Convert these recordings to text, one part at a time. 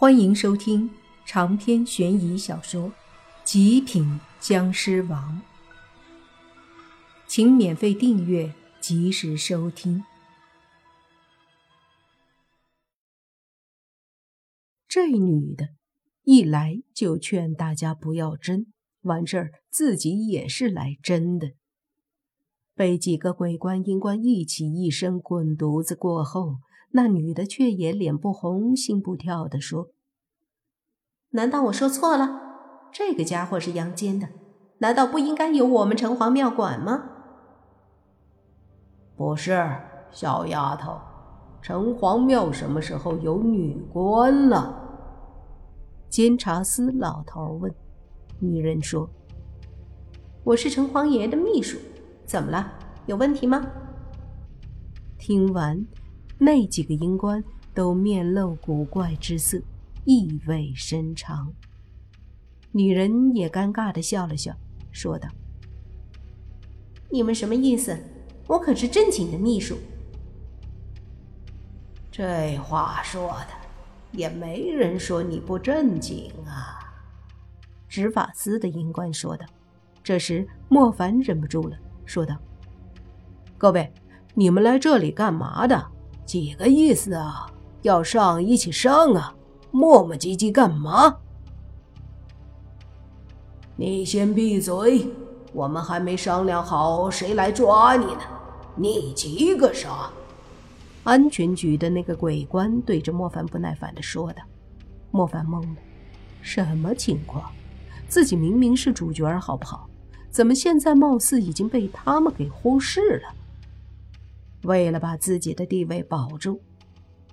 欢迎收听长篇悬疑小说《极品僵尸王》，请免费订阅，及时收听。这女的，一来就劝大家不要争，完事儿自己也是来争的。被几个鬼官、阴官一起一声滚犊子过后。那女的却也脸不红心不跳地说：“难道我说错了？这个家伙是阳间的，难道不应该由我们城隍庙管吗？”“不是，小丫头，城隍庙什么时候有女官了？”监察司老头问。女人说：“我是城隍爷的秘书，怎么了？有问题吗？”听完。那几个阴官都面露古怪之色，意味深长。女人也尴尬的笑了笑，说道：“你们什么意思？我可是正经的秘书。”这话说的，也没人说你不正经啊。”执法司的阴官说道。这时，莫凡忍不住了，说道：“各位，你们来这里干嘛的？”几个意思啊？要上一起上啊！磨磨唧唧干嘛？你先闭嘴！我们还没商量好谁来抓你呢，你急个啥？安全局的那个鬼官对着莫凡不耐烦的说道。莫凡懵了，什么情况？自己明明是主角好不好？怎么现在貌似已经被他们给忽视了？为了把自己的地位保住，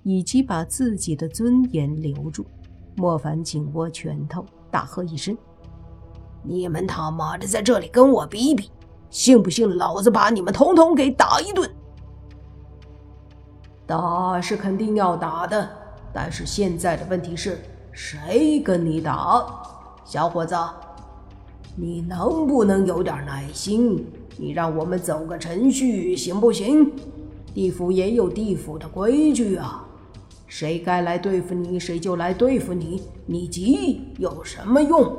以及把自己的尊严留住，莫凡紧握拳头，大喝一声：“你们他妈的在这里跟我比比，信不信老子把你们统统给打一顿？”打是肯定要打的，但是现在的问题是谁跟你打？小伙子，你能不能有点耐心？你让我们走个程序行不行？地府也有地府的规矩啊，谁该来对付你，谁就来对付你。你急有什么用？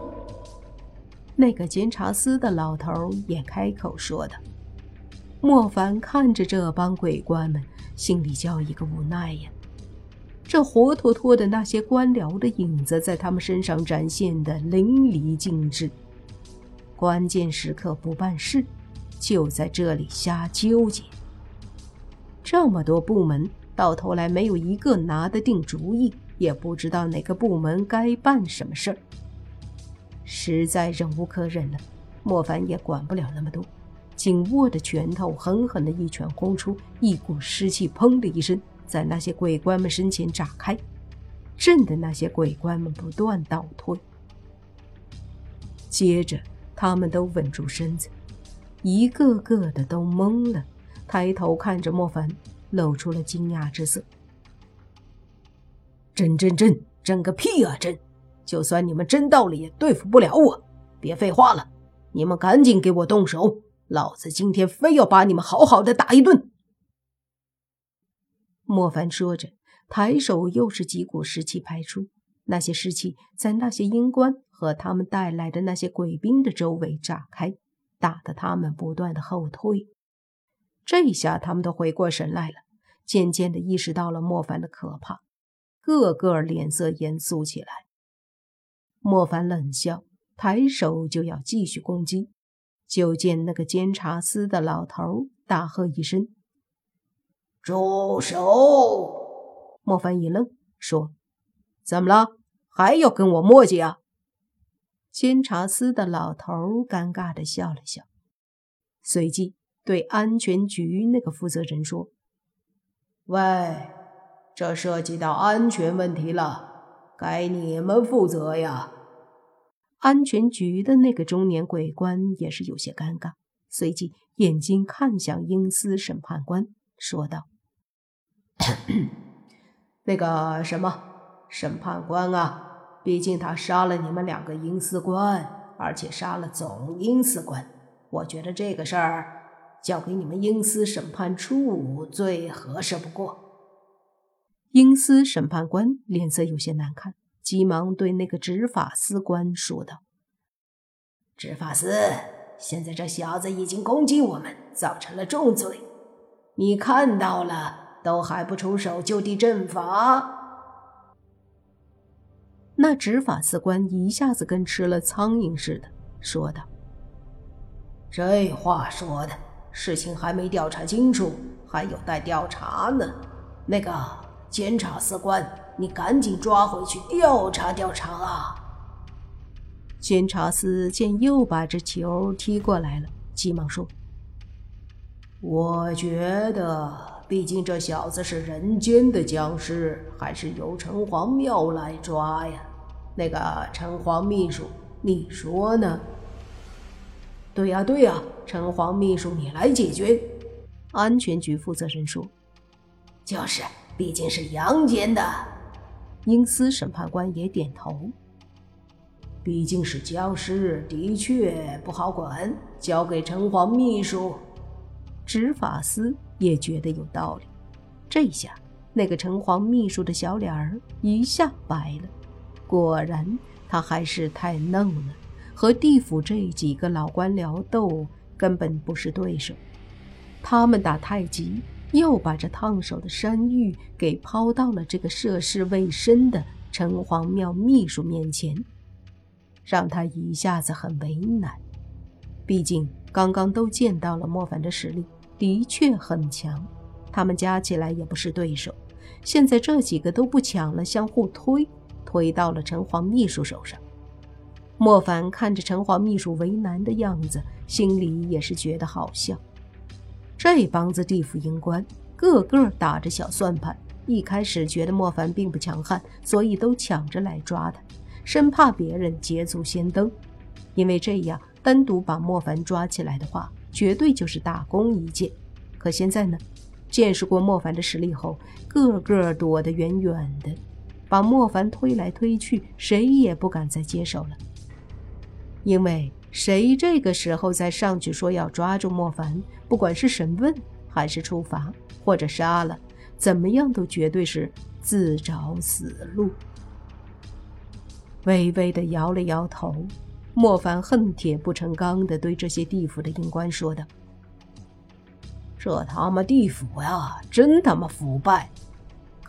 那个监察司的老头也开口说道。莫凡看着这帮鬼官们，心里叫一个无奈呀。这活脱脱的那些官僚的影子，在他们身上展现的淋漓尽致。关键时刻不办事，就在这里瞎纠结。这么多部门，到头来没有一个拿得定主意，也不知道哪个部门该办什么事儿，实在忍无可忍了。莫凡也管不了那么多，紧握的拳头狠狠的一拳轰出，一股湿气砰的一声，在那些鬼官们身前炸开，震得那些鬼官们不断倒退。接着，他们都稳住身子，一个个的都懵了。抬头看着莫凡，露出了惊讶之色。真真真，真个屁啊！真，就算你们真到了，也对付不了我。别废话了，你们赶紧给我动手！老子今天非要把你们好好的打一顿。莫凡说着，抬手又是几股湿气排出，那些湿气在那些阴官和他们带来的那些鬼兵的周围炸开，打得他们不断的后退。这下他们都回过神来了，渐渐的意识到了莫凡的可怕，个个脸色严肃起来。莫凡冷笑，抬手就要继续攻击，就见那个监察司的老头大喝一声：“住手！”莫凡一愣，说：“怎么了？还要跟我磨叽啊？”监察司的老头尴尬的笑了笑，随即。对安全局那个负责人说：“喂，这涉及到安全问题了，该你们负责呀。”安全局的那个中年鬼官也是有些尴尬，随即眼睛看向英司审判官，说道：“那个什么，审判官啊，毕竟他杀了你们两个英司官，而且杀了总英司官，我觉得这个事儿。”交给你们英司审判处最合适不过。英司审判官脸色有些难看，急忙对那个执法司官说道：“执法司，现在这小子已经攻击我们，造成了重罪，你看到了，都还不出手就地正法？”那执法司官一下子跟吃了苍蝇似的，说道：“这话说的，事情还没调查清楚，还有待调查呢。那个监察司官。”你赶紧抓回去调查调查啊！监察司见又把这球踢过来了，急忙说：“我觉得，毕竟这小子是人间的僵尸，还是由城隍庙来抓呀。那个城隍秘书，你说呢？”“对呀，对呀，城隍秘书，你来解决。”安全局负责人说：“就是，毕竟是阳间的。”英司审判官也点头。毕竟是僵尸，的确不好管，交给城隍秘书。执法司也觉得有道理。这下，那个城隍秘书的小脸儿一下白了。果然，他还是太嫩了，和地府这几个老官僚斗，根本不是对手。他们打太极。又把这烫手的山芋给抛到了这个涉世未深的城隍庙秘书面前，让他一下子很为难。毕竟刚刚都见到了莫凡的实力，的确很强，他们加起来也不是对手。现在这几个都不抢了，相互推，推到了城隍秘书手上。莫凡看着城隍秘书为难的样子，心里也是觉得好笑。这帮子地府阴官个个打着小算盘，一开始觉得莫凡并不强悍，所以都抢着来抓他，生怕别人捷足先登。因为这样单独把莫凡抓起来的话，绝对就是大功一件。可现在呢，见识过莫凡的实力后，个个躲得远远的，把莫凡推来推去，谁也不敢再接手了。因为谁这个时候再上去说要抓住莫凡？不管是审问，还是处罚，或者杀了，怎么样都绝对是自找死路。微微的摇了摇头，莫凡恨铁不成钢的对这些地府的阴官说道：“这他妈地府呀，真他妈腐败，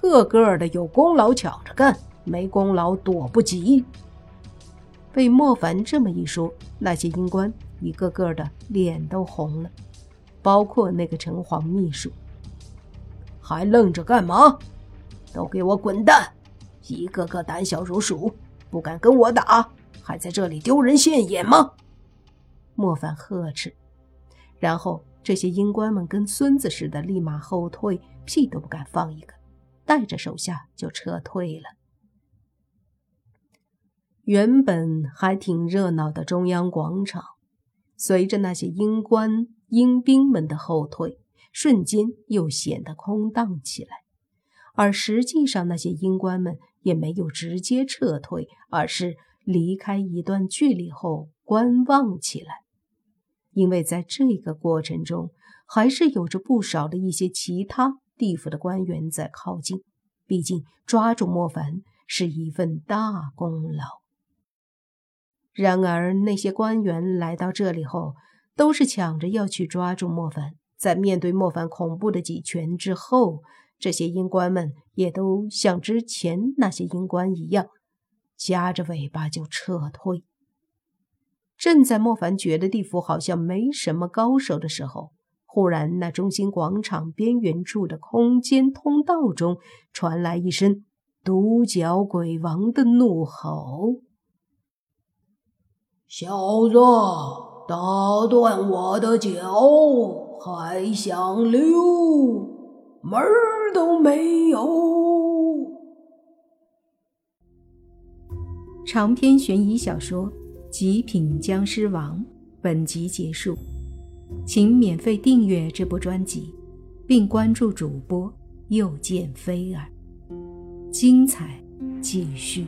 个个的有功劳抢着干，没功劳躲不及。”被莫凡这么一说，那些阴官一个个的脸都红了。包括那个城隍秘书，还愣着干嘛？都给我滚蛋！一个个胆小如鼠，不敢跟我打，还在这里丢人现眼吗？莫凡呵斥，然后这些阴官们跟孙子似的，立马后退，屁都不敢放一个，带着手下就撤退了。原本还挺热闹的中央广场，随着那些英官。英兵们的后退，瞬间又显得空荡起来。而实际上，那些英官们也没有直接撤退，而是离开一段距离后观望起来。因为在这个过程中，还是有着不少的一些其他地府的官员在靠近。毕竟抓住莫凡是一份大功劳。然而，那些官员来到这里后，都是抢着要去抓住莫凡，在面对莫凡恐怖的几拳之后，这些阴官们也都像之前那些阴官一样，夹着尾巴就撤退。正在莫凡觉得地府好像没什么高手的时候，忽然那中心广场边缘处的空间通道中传来一声独角鬼王的怒吼：“小子！”打断我的脚还想溜，门儿都没有！长篇悬疑小说《极品僵尸王》本集结束，请免费订阅这部专辑，并关注主播又见菲儿，精彩继续。